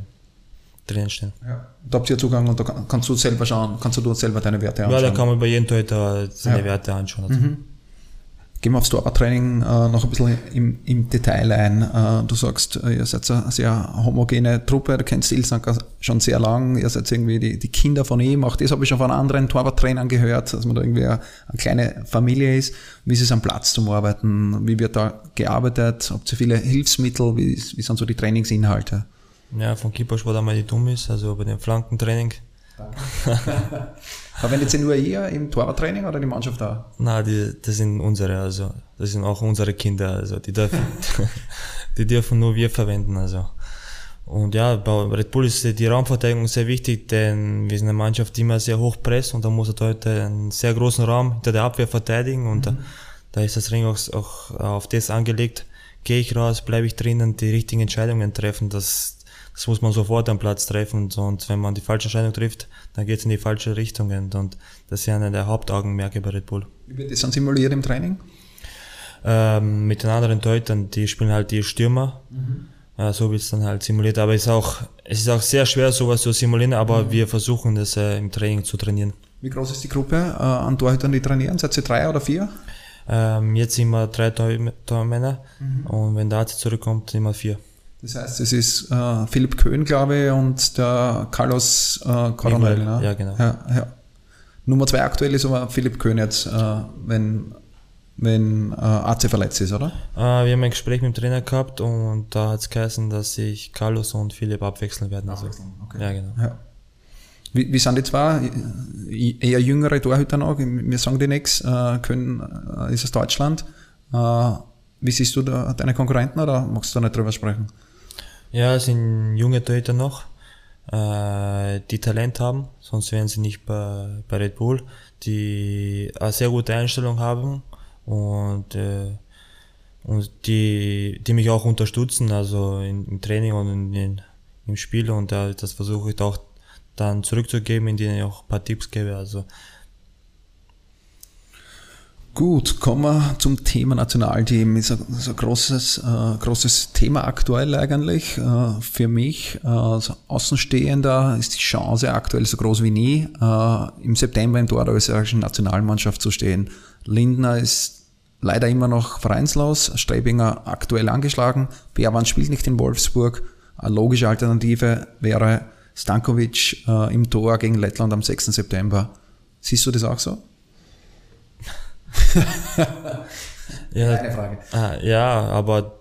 drinnen stehen. Ja. Da habt ihr Zugang und da kannst du selber schauen, kannst du selber deine Werte anschauen. Ja, da kann man bei jedem Torhüter seine ja. Werte anschauen. Also. Mhm. Gehen wir aufs Torwarttraining äh, noch ein bisschen im, im Detail ein. Äh, du sagst, äh, ihr seid eine sehr homogene Truppe, du kennst Ilsanker schon sehr lang, ihr seid irgendwie die, die Kinder von ihm, auch das habe ich schon von anderen Torwarttrainern gehört, dass man da irgendwie eine, eine kleine Familie ist. Wie ist es am Platz zum Arbeiten? Wie wird da gearbeitet? Habt ihr viele Hilfsmittel? Wie, wie sind so die Trainingsinhalte? Ja, von Keepersport einmal die dumm ist, also bei dem Flankentraining Verwendet ihr nur ihr im Torwarttraining oder die Mannschaft da? Nein, die, das sind unsere, also das sind auch unsere Kinder, also die dürfen, die dürfen nur wir verwenden, also. Und ja, bei Red Bull ist die Raumverteidigung sehr wichtig, denn wir sind eine Mannschaft, die immer sehr hoch presst und da muss er heute einen sehr großen Raum hinter der Abwehr verteidigen und mhm. da, da, ist das Ring auch, auch auf das angelegt. Gehe ich raus, bleibe ich drinnen, die richtigen Entscheidungen treffen, das, das muss man sofort am Platz treffen und wenn man die falsche Entscheidung trifft, dann geht es in die falsche Richtung und das ist ja einer der Hauptaugenmerke bei Red Bull. Wie wird das dann simuliert im Training? Ähm, mit den anderen Deutern, die spielen halt die Stürmer. Mhm. Äh, so wird es dann halt simuliert. Aber es ist auch, es ist auch sehr schwer, sowas zu simulieren, aber mhm. wir versuchen das äh, im Training zu trainieren. Wie groß ist die Gruppe äh, an Torhütern, die trainieren? Seid ihr drei oder vier? Ähm, jetzt sind wir drei Tormänner mhm. und wenn der Arzt zurückkommt, sind wir vier. Das heißt, es ist äh, Philipp Köhn, glaube ich, und der Carlos äh, Coronel. Ne? Ja, genau. Ja, ja. Nummer zwei aktuell ist aber Philipp Köhn jetzt, äh, wenn, wenn äh, AC verletzt ist, oder? Äh, wir haben ein Gespräch mit dem Trainer gehabt und da hat es geheißen, dass sich Carlos und Philipp abwechseln werden. Also, okay. Ja, genau. Ja. Wie, wie sind die zwei? Eher jüngere Torhüter noch, wir sagen die nichts. Äh, Köhn äh, ist aus Deutschland. Äh, wie siehst du da deine Konkurrenten oder magst du da nicht drüber sprechen? Ja, es sind junge Torhüter noch, äh, die Talent haben, sonst wären sie nicht bei, bei Red Bull, die eine sehr gute Einstellung haben und, äh, und die, die mich auch unterstützen, also in, im Training und in, in, im Spiel und äh, das versuche ich auch dann zurückzugeben, indem ich auch ein paar Tipps gebe. Also Gut, kommen wir zum Thema Nationalteam. Ist ein, ist ein großes, äh, großes Thema aktuell eigentlich. Äh, für mich äh, als Außenstehender ist die Chance aktuell so groß wie nie, äh, im September im Tor der österreichischen Nationalmannschaft zu stehen. Lindner ist leider immer noch vereinslos, Strebinger aktuell angeschlagen, Berwan spielt nicht in Wolfsburg. Eine logische Alternative wäre Stankovic äh, im Tor gegen Lettland am 6. September. Siehst du das auch so? Ja, Eine Frage. Ah, ja, aber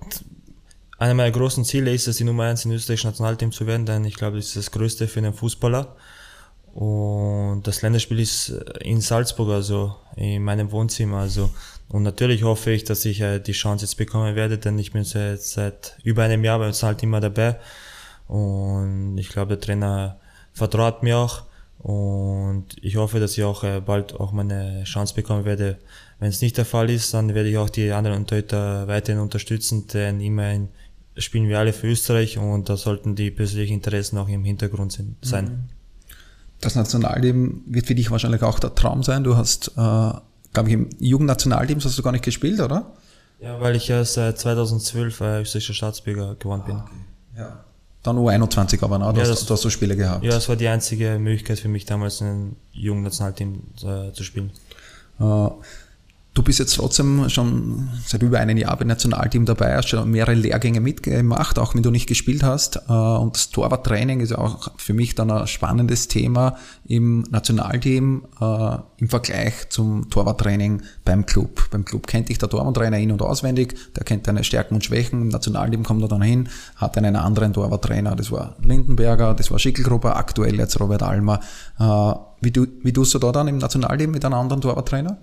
einer meiner großen Ziele ist es, die Nummer eins in österreichischen Nationalteam zu werden, denn ich glaube, das ist das Größte für einen Fußballer. Und das Länderspiel ist in Salzburg, also in meinem Wohnzimmer. Also und natürlich hoffe ich, dass ich äh, die Chance jetzt bekommen werde, denn ich bin seit, seit über einem Jahr beim Nationalteam dabei. Und ich glaube, der Trainer vertraut mir auch. Und ich hoffe, dass ich auch äh, bald auch meine Chance bekommen werde. Wenn es nicht der Fall ist, dann werde ich auch die anderen Torhüter weiterhin unterstützen, denn immerhin spielen wir alle für Österreich und da sollten die persönlichen Interessen auch im Hintergrund sein. Mhm. Das Nationalteam wird für dich wahrscheinlich auch der Traum sein. Du hast, äh, glaube ich, im Jugendnationalteam hast du gar nicht gespielt, oder? Ja, weil ich ja seit 2012 äh, österreichischer Staatsbürger geworden bin. Ah, okay. Ja. Dann U21 aber, ne? Du, ja, hast, das, du hast so Spiele gehabt. Ja, das war die einzige Möglichkeit für mich damals in einem Jugendnationalteam äh, zu spielen. Äh, Du bist jetzt trotzdem schon seit über einem Jahr beim Nationalteam dabei, hast schon mehrere Lehrgänge mitgemacht, auch wenn du nicht gespielt hast. Äh, und das Torwarttraining ist auch für mich dann ein spannendes Thema im Nationalteam äh, im Vergleich zum Torwarttraining beim Club. Beim Club kennt dich der Torwarttrainer in- und auswendig, der kennt deine Stärken und Schwächen. Im Nationalteam kommt er dann hin, hat einen anderen Torwarttrainer, das war Lindenberger, das war Schickelgruber, aktuell jetzt Robert Almer. Äh, wie, du, wie tust du da dann im Nationalteam mit einem anderen Torwarttrainer?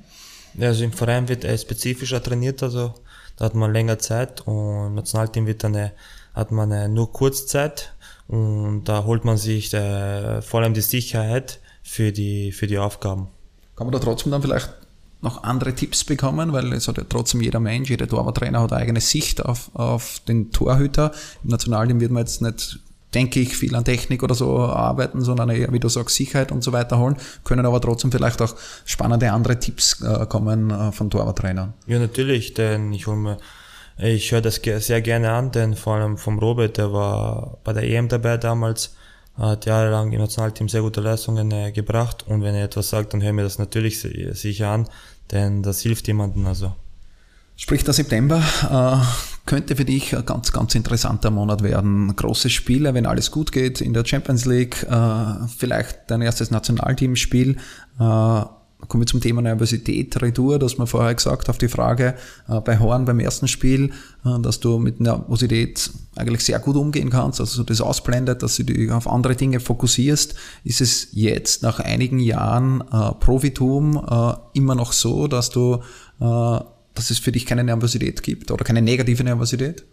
Also im Verein wird er spezifischer trainiert, also da hat man länger Zeit und im Nationalteam wird eine, hat man eine nur Kurzzeit und da holt man sich äh, vor allem die Sicherheit für die, für die Aufgaben. Kann man da trotzdem dann vielleicht noch andere Tipps bekommen, weil es hat ja trotzdem jeder Mensch, jeder Torwarttrainer hat eine eigene Sicht auf, auf den Torhüter. Im Nationalteam wird man jetzt nicht denke ich, viel an Technik oder so arbeiten, sondern eher, wie du sagst, Sicherheit und so weiter holen, können aber trotzdem vielleicht auch spannende andere Tipps äh, kommen äh, von Torwarttrainern. Ja, natürlich, denn ich hole mir, ich höre das sehr gerne an, denn vor allem vom Robert, der war bei der EM dabei damals, hat jahrelang im Nationalteam sehr gute Leistungen äh, gebracht und wenn er etwas sagt, dann höre mir das natürlich sicher an, denn das hilft jemandem also. Sprich, der September äh, könnte für dich ein ganz, ganz interessanter Monat werden. Große Spiele, wenn alles gut geht in der Champions League, äh, vielleicht dein erstes Nationalteamspiel. Äh, kommen wir zum Thema Nervosität, Retour, das man vorher gesagt auf die Frage äh, bei Horn beim ersten Spiel, äh, dass du mit Nervosität eigentlich sehr gut umgehen kannst, also das ausblendet, dass du dich auf andere Dinge fokussierst. Ist es jetzt nach einigen Jahren äh, Profitum äh, immer noch so, dass du äh, dass es für dich keine Nervosität gibt oder keine negative Nervosität?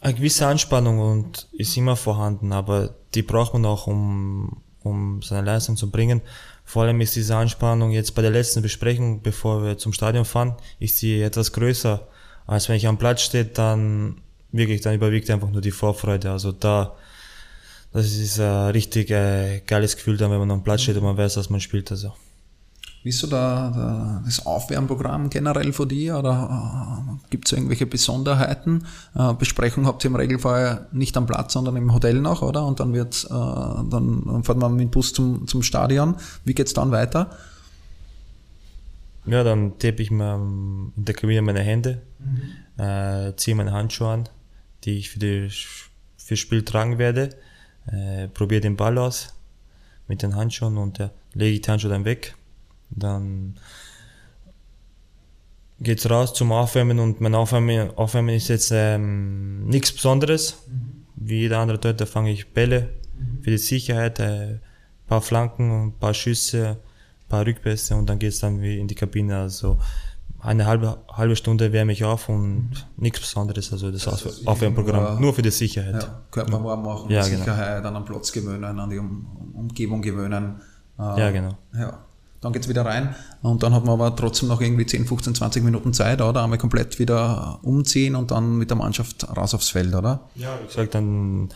Eine gewisse Anspannung und ist immer vorhanden, aber die braucht man auch, um, um seine Leistung zu bringen. Vor allem ist diese Anspannung jetzt bei der letzten Besprechung, bevor wir zum Stadion fahren, ist sie etwas größer, als wenn ich am Platz stehe, dann wirklich, dann überwiegt einfach nur die Vorfreude. Also da, das ist ein richtig äh, geiles Gefühl dann, wenn man am Platz steht und man weiß, dass man spielt. Also. Wie ist so da, da das Aufwärmprogramm generell von dir oder äh, gibt es irgendwelche Besonderheiten? Äh, Besprechung habt ihr im Regelfall nicht am Platz, sondern im Hotel noch, oder? Und dann wird äh, dann, fährt man mit dem Bus zum, zum Stadion. Wie geht's dann weiter? Ja, dann tape ich mir in der Kabine meine Hände, mhm. äh, ziehe meine Handschuhe an, die ich für, die, für das Spiel tragen werde, äh, probiere den Ball aus mit den Handschuhen und äh, lege ich die Handschuhe dann weg dann geht's raus zum Aufwärmen und mein Aufwärmen, Aufwärmen ist jetzt ähm, nichts Besonderes. Mhm. Wie jeder andere da fange ich Bälle mhm. für die Sicherheit, äh, paar Flanken, ein paar Schüsse, paar Rückpässe und dann geht's dann wie in die Kabine. Also eine halbe, halbe Stunde wärme ich auf und mhm. nichts Besonderes, also das, das Aufwärmprogramm, nur für die Sicherheit. Ja, Körper warm machen, ja, genau. Sicherheit, genau. an den Platz gewöhnen, an die um Umgebung gewöhnen. Äh, ja, genau. Ja dann geht's wieder rein und dann hat man aber trotzdem noch irgendwie 10, 15, 20 Minuten Zeit, oder? Einmal komplett wieder umziehen und dann mit der Mannschaft raus aufs Feld, oder? Ja, wie gesagt, dann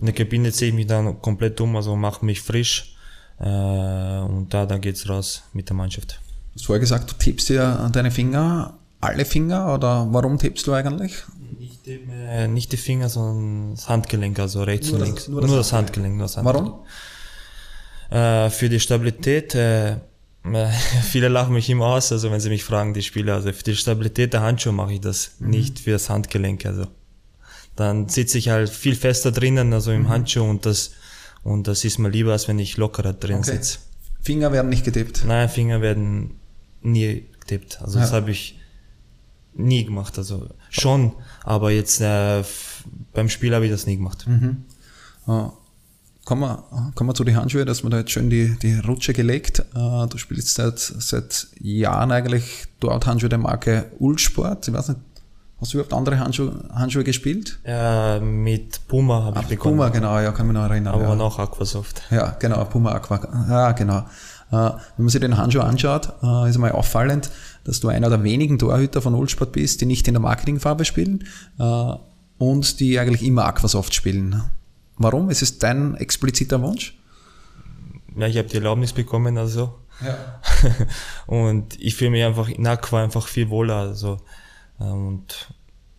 in der Kabine ziehe ich mich dann komplett um, also mache mich frisch äh, und da dann geht's raus mit der Mannschaft. Du hast vorher gesagt, du tippst dir deine Finger, alle Finger oder warum tippst du eigentlich? Nicht, äh, nicht die Finger, sondern das Handgelenk, also rechts nur und links. nur, das, nur das Handgelenk. Nur das Handgelenk. Warum? Äh, für die Stabilität äh, Viele lachen mich immer aus, also wenn sie mich fragen, die Spieler. Also für die Stabilität der Handschuhe mache ich das, mhm. nicht für das Handgelenk. Also dann sitze ich halt viel fester drinnen, also im mhm. Handschuh und das und das ist mir lieber, als wenn ich lockerer drin okay. sitze. Finger werden nicht getippt? Nein, Finger werden nie getippt. Also ja. das habe ich nie gemacht. Also schon, aber jetzt äh, beim Spiel habe ich das nie gemacht. Mhm. Uh, kommen, wir, kommen wir zu den Handschuhen, dass man da jetzt schön die, die Rutsche gelegt. Uh, du spielst seit, seit Jahren eigentlich dort Handschuhe der Marke Ulsport. Ich weiß nicht, Hast du überhaupt andere Handschuhe, Handschuhe gespielt? Ja, mit Puma habe ich begonnen. Puma, genau, ja, kann mich noch erinnern. Aber ja. noch Aquasoft. Ja, genau, Puma Aqua. Ja, genau. Äh, wenn man sich den Handschuh anschaut, äh, ist einmal auffallend, dass du einer der wenigen Torhüter von Oldsport bist, die nicht in der Marketingfarbe spielen äh, und die eigentlich immer Aquasoft spielen. Warum? Ist es dein expliziter Wunsch? Ja, ich habe die Erlaubnis bekommen, also. Ja. und ich fühle mich einfach in Aqua einfach viel wohler. Also und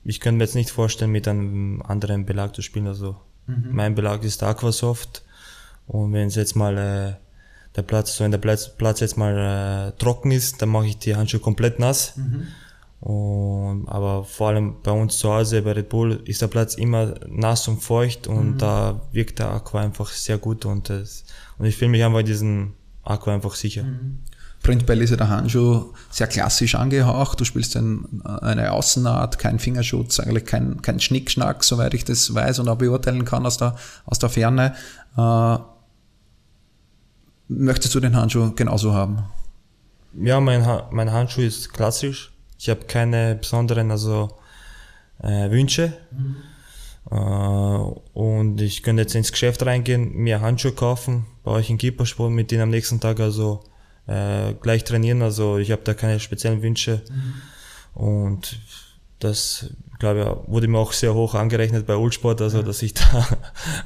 ich könnte mir jetzt nicht vorstellen, mit einem anderen Belag zu spielen. Also mhm. mein Belag ist Aquasoft. Und wenn es jetzt mal äh, der Platz, so wenn der Platz, Platz jetzt mal äh, trocken ist, dann mache ich die Handschuhe komplett nass. Mhm. Und, aber vor allem bei uns zu Hause bei Red Bull ist der Platz immer nass und feucht und mhm. da wirkt der Aqua einfach sehr gut und, das, und ich fühle mich einfach diesen Aqua einfach sicher. Mhm. Prinzipiell ist ja der Handschuh sehr klassisch angehaucht. Du spielst ein, eine Außennaht, kein Fingerschutz, eigentlich kein, kein Schnickschnack, soweit ich das weiß und auch beurteilen kann aus der, aus der Ferne. Äh, möchtest du den Handschuh genauso haben? Ja, mein, mein Handschuh ist klassisch. Ich habe keine besonderen also, äh, Wünsche. Mhm. Äh, und ich könnte jetzt ins Geschäft reingehen, mir Handschuhe kaufen, bei euch in Keepersport, mit denen am nächsten Tag also äh, gleich trainieren. Also ich habe da keine speziellen Wünsche. Mhm. Und das, glaube ich, wurde mir auch sehr hoch angerechnet bei Ulsport, also dass ich da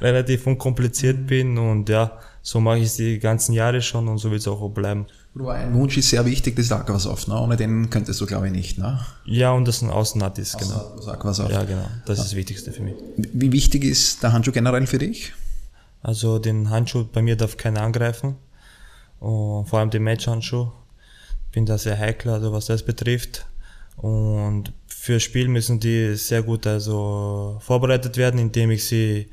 relativ unkompliziert mhm. bin. Und ja, so mache ich es die ganzen Jahre schon und so wird es auch bleiben. Ein Wunsch ist sehr wichtig, das ist Aquasoft, ne? Ohne den könntest du, glaube ich, nicht, ne? Ja, und das ein Außennat ist, genau. Das Aquasoft. Ja, genau. Das ist das Wichtigste für mich. Wie wichtig ist der Handschuh generell für dich? Also den Handschuh bei mir darf keiner angreifen. Und vor allem die Matchhandschuh. Bin da sehr heikel, also was das betrifft. Und für Spiel müssen die sehr gut also vorbereitet werden, indem ich sie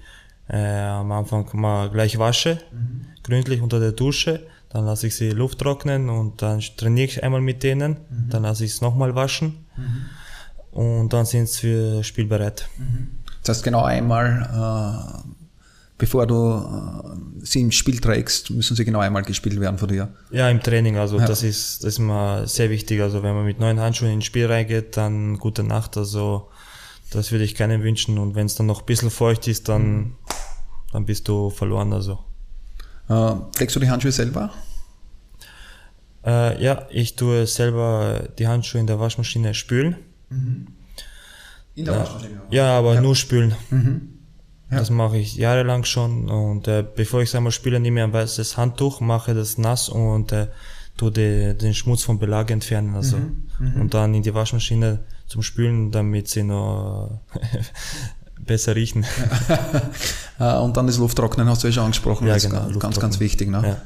äh, am Anfang mal gleich wasche, mhm. gründlich unter der Dusche. Dann lasse ich sie Luft trocknen und dann trainiere ich einmal mit denen. Mhm. Dann lasse ich es nochmal waschen. Mhm. Und dann sind sie für spielbereit. Mhm. Das heißt genau einmal äh, bevor du äh, sie im Spiel trägst, müssen sie genau einmal gespielt werden von dir. Ja, im Training, also ja. das ist das ist mal sehr wichtig. Also wenn man mit neuen Handschuhen ins Spiel reingeht, dann gute Nacht. Also das würde ich keinem wünschen. Und wenn es dann noch ein bisschen feucht ist, dann, dann bist du verloren. Also. Äh, trägst du die Handschuhe selber? Äh, ja, ich tue selber die Handschuhe in der Waschmaschine spülen. Mhm. In der Waschmaschine? Ja, aber ja. nur spülen. Mhm. Ja. Das mache ich jahrelang schon und äh, bevor ich einmal spiele, nehme ich ein weißes Handtuch, mache das nass und äh, tue die, den Schmutz vom Belag entfernen. Also mhm, mhm. und dann in die Waschmaschine zum Spülen, damit sie noch besser riechen. Ja. und dann das Lufttrocknen hast du ja schon angesprochen, ja, das genau, ist ganz, ganz wichtig. Ne? Ja.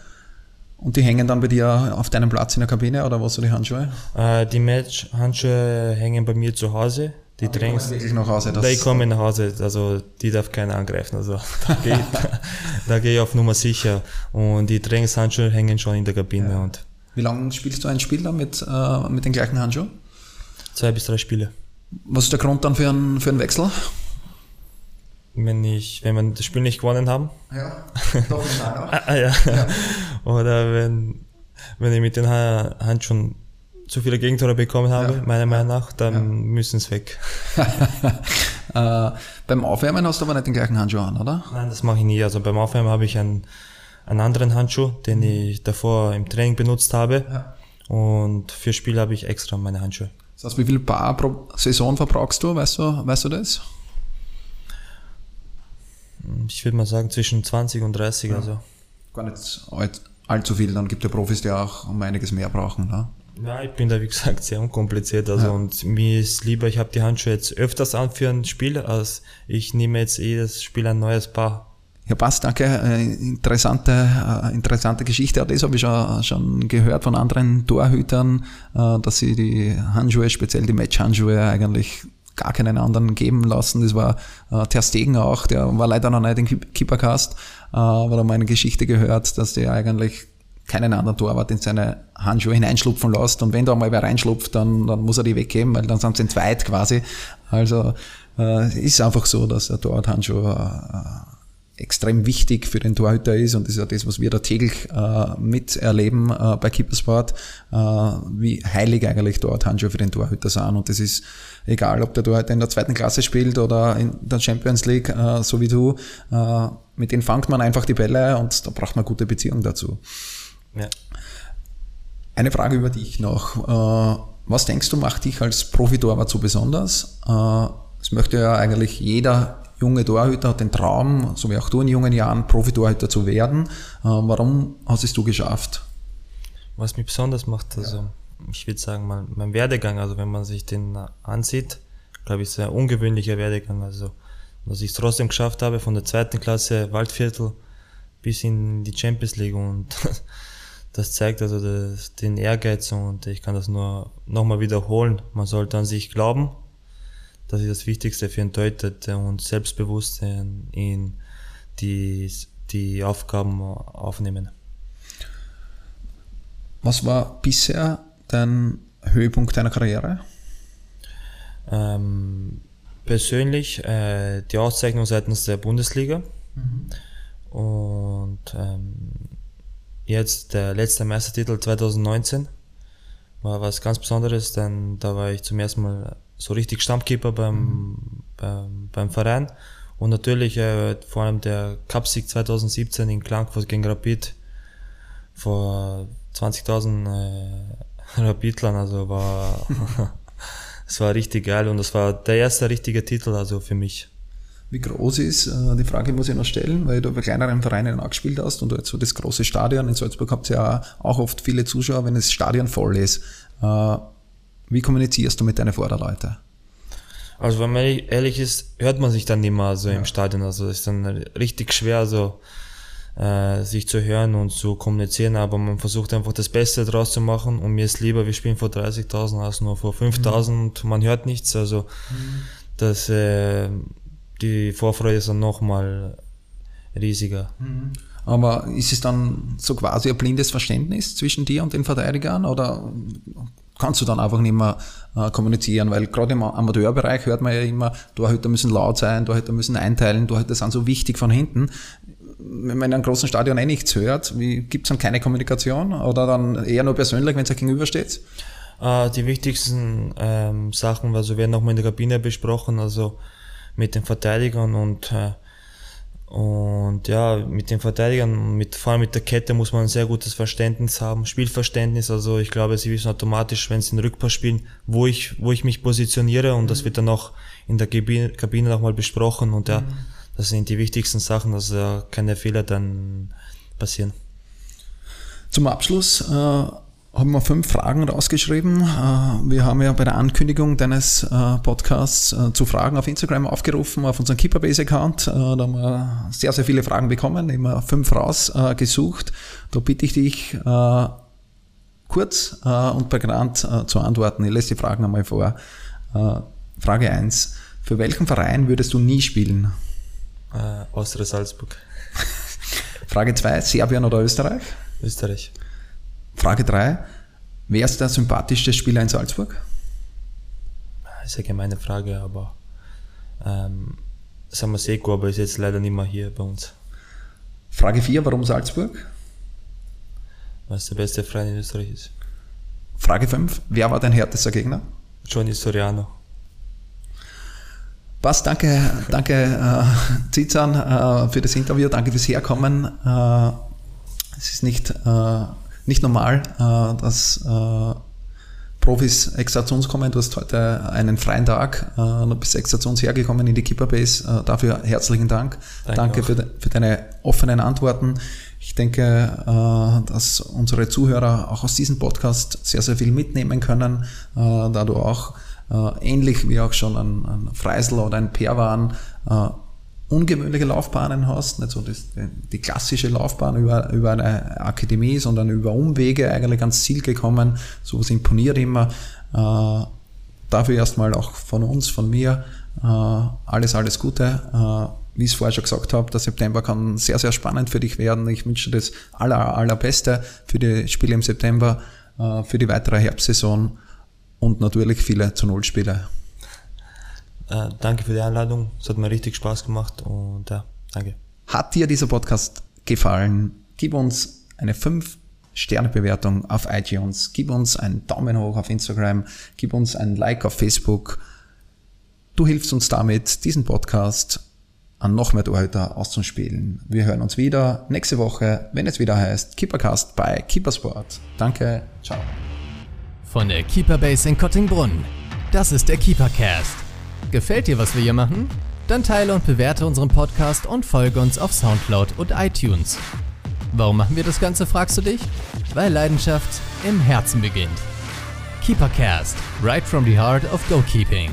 Und die hängen dann bei dir auf deinem Platz in der Kabine oder was so die Handschuhe? Äh, die Match-Handschuhe hängen bei mir zu Hause die Aber Drinks. wirklich nach Hause. Die kommen nach Hause, also die darf keiner angreifen. Also da gehe da geh ich auf Nummer sicher. Und die Trainingshandschuhe hängen schon in der Kabine. Ja. Und Wie lange spielst du ein Spiel dann mit, äh, mit den gleichen Handschuhen? Zwei bis drei Spiele. Was ist der Grund dann für einen, für einen Wechsel? Wenn ich, wenn wir das Spiel nicht gewonnen haben. Ja, doch nicht ah, ja. ja. Oder wenn, wenn ich mit den Handschuhen zu viele Gegentore bekommen habe, ja. meiner Meinung nach, dann ja. müssen es weg. äh, beim Aufwärmen hast du aber nicht den gleichen Handschuh an, oder? Nein, das mache ich nie. Also beim Aufwärmen habe ich einen, einen anderen Handschuh, den mhm. ich davor im Training benutzt habe. Ja. Und für Spiel habe ich extra meine Handschuhe. Das heißt, wie viel Bar pro Saison verbrauchst du? Weißt du, weißt du das? Ich würde mal sagen zwischen 20 und 30. Also. Gar nicht allzu viel, dann gibt es ja Profis, die auch um einiges mehr brauchen. Ne? Ja, ich bin da wie gesagt sehr unkompliziert. Also ja. und mir ist lieber, ich habe die Handschuhe jetzt öfters an für ein Spiel, als ich nehme jetzt jedes Spiel ein neues Paar. Ja, passt, danke. Äh, interessante, äh, interessante Geschichte. Das habe ich schon, schon gehört von anderen Torhütern, äh, dass sie die Handschuhe, speziell die Match-Handschuhe, eigentlich gar keinen anderen geben lassen. Das war äh, Ter Stegen auch, der war leider noch nicht im Keepercast, äh, aber da haben wir eine Geschichte gehört, dass der eigentlich keinen anderen Torwart in seine Handschuhe hineinschlupfen lässt. Und wenn da mal wer reinschlupft, dann, dann muss er die weggeben, weil dann sind sie in quasi. Also äh, ist einfach so, dass der Torwart-Handschuh äh, extrem wichtig für den Torhüter ist und das ist ja das, was wir da täglich äh, miterleben äh, bei Keepersport, äh, wie heilig eigentlich dort Handschuhe für den Torhüter sind und das ist egal, ob der Torhüter in der zweiten Klasse spielt oder in der Champions League, äh, so wie du, äh, mit denen fangt man einfach die Bälle und da braucht man gute Beziehung dazu. Ja. Eine Frage über dich noch. Äh, was denkst du, macht dich als Profitorwart so besonders? Äh, es möchte ja eigentlich jeder junge Torhüter hat den Traum, so wie auch du in jungen Jahren, Profi-Torhüter zu werden. Äh, warum hast es du geschafft? Was mich besonders macht, also ja. ich würde sagen, mein, mein, Werdegang, also wenn man sich den ansieht, glaube ich, ist ein ungewöhnlicher Werdegang. Also, dass ich es trotzdem geschafft habe, von der zweiten Klasse Waldviertel bis in die Champions League und das zeigt also das, den Ehrgeiz und ich kann das nur nochmal wiederholen. Man sollte an sich glauben das ist das Wichtigste für einen Torhüter und Selbstbewusstsein in die, die Aufgaben aufnehmen. Was war bisher dein Höhepunkt deiner Karriere? Ähm, persönlich äh, die Auszeichnung seitens der Bundesliga mhm. und ähm, jetzt der letzte Meistertitel 2019 war was ganz Besonderes, denn da war ich zum ersten Mal so richtig Stammkeeper beim, beim, beim Verein. Und natürlich äh, vor allem der Cupsieg 2017 in Klagenfurt gegen Rapid vor 20.000 äh, Rapidlern, also war es war richtig geil und das war der erste richtige Titel also für mich. Wie groß ist, äh, die Frage muss ich noch stellen, weil du bei kleineren Vereinen auch gespielt hast und jetzt so das große Stadion in Salzburg habt ihr ja auch oft viele Zuschauer, wenn das Stadion voll ist. Äh, wie kommunizierst du mit deinen Vorderleuten? Also wenn man ehrlich ist, hört man sich dann nicht mehr so ja. im Stadion. Also es ist dann richtig schwer, so äh, sich zu hören und zu kommunizieren, aber man versucht einfach das Beste draus zu machen und mir ist lieber, wir spielen vor 30.000 als nur vor 5.000 mhm. und man hört nichts. Also mhm. das, äh, die Vorfreude ist dann nochmal riesiger. Mhm. Aber ist es dann so quasi ein blindes Verständnis zwischen dir und den Verteidigern oder kannst du dann einfach nicht mehr äh, kommunizieren, weil gerade im Amateurbereich hört man ja immer, Torhüter müssen laut sein, Torhüter müssen einteilen, Torhüter sind so wichtig von hinten. Wenn man in einem großen Stadion eh nichts hört, gibt es dann keine Kommunikation oder dann eher nur persönlich, wenn es gegenübersteht? Äh, die wichtigsten ähm, Sachen also werden nochmal in der Kabine besprochen, also mit den Verteidigern und äh, und ja, mit den Verteidigern, mit, vor allem mit der Kette muss man ein sehr gutes Verständnis haben, Spielverständnis. Also ich glaube, sie wissen automatisch, wenn sie den Rückpass spielen, wo ich, wo ich mich positioniere und mhm. das wird dann auch in der Kabine, Kabine nochmal besprochen und ja, mhm. das sind die wichtigsten Sachen, dass äh, keine Fehler dann passieren. Zum Abschluss äh haben wir fünf Fragen rausgeschrieben. Äh, wir haben ja bei der Ankündigung deines äh, Podcasts äh, zu Fragen auf Instagram aufgerufen, auf unseren Keeperbase-Account. Da haben wir sehr, sehr viele Fragen bekommen, immer fünf rausgesucht. Da bitte ich dich, kurz und prägnant zu antworten. Ich lese die Fragen einmal vor. Frage 1. Für welchen Verein würdest du nie spielen? Äh, Austria Salzburg. Frage 2. Serbien oder Österreich? Österreich. Frage 3. Wer ist der sympathischste Spieler in Salzburg? Das ist eine gemeine Frage, aber ähm, Samaseko, aber ist jetzt leider nicht mehr hier bei uns. Frage 4. Warum Salzburg? Weil es der beste Verein in Österreich ist. Frage 5. Wer war dein härtester Gegner? Johnny Soriano. Passt, danke, danke äh, Zizan äh, für das Interview, danke fürs Herkommen. Äh, es ist nicht äh, nicht normal, äh, dass äh, Profis extra zu uns kommen. Du hast heute einen freien Tag, äh, du bist extra zu uns hergekommen in die Keeperbase. Dafür herzlichen Dank. Danke, Danke für, de, für, deine offenen Antworten. Ich denke, dass unsere Zuhörer auch aus diesem Podcast sehr, sehr viel mitnehmen können, da du auch ähnlich wie auch schon ein, ein Freisel oder ein Perwan ungewöhnliche Laufbahnen hast, nicht so das, die klassische Laufbahn über, über eine Akademie, sondern über Umwege eigentlich ans Ziel gekommen. Sowas imponiert immer. Äh, dafür erstmal auch von uns, von mir, äh, alles, alles Gute. Äh, wie ich es vorher schon gesagt habe, der September kann sehr, sehr spannend für dich werden. Ich wünsche dir das aller, allerbeste für die Spiele im September, äh, für die weitere Herbstsaison und natürlich viele zu Null Spiele. Äh, danke für die Einladung. Es hat mir richtig Spaß gemacht und ja, danke. Hat dir dieser Podcast gefallen? Gib uns eine 5 Sterne-Bewertung auf iTunes, gib uns einen Daumen hoch auf Instagram, gib uns ein Like auf Facebook. Du hilfst uns damit, diesen Podcast an noch mehr Torhüter auszuspielen. Wir hören uns wieder nächste Woche, wenn es wieder heißt Keepercast bei Keepersport. Danke, ciao. Von der Keeperbase in Kottingbrunn. Das ist der Keepercast. Gefällt dir, was wir hier machen? Dann teile und bewerte unseren Podcast und folge uns auf Soundcloud und iTunes. Warum machen wir das Ganze, fragst du dich? Weil Leidenschaft im Herzen beginnt. Keepercast, right from the heart of goalkeeping.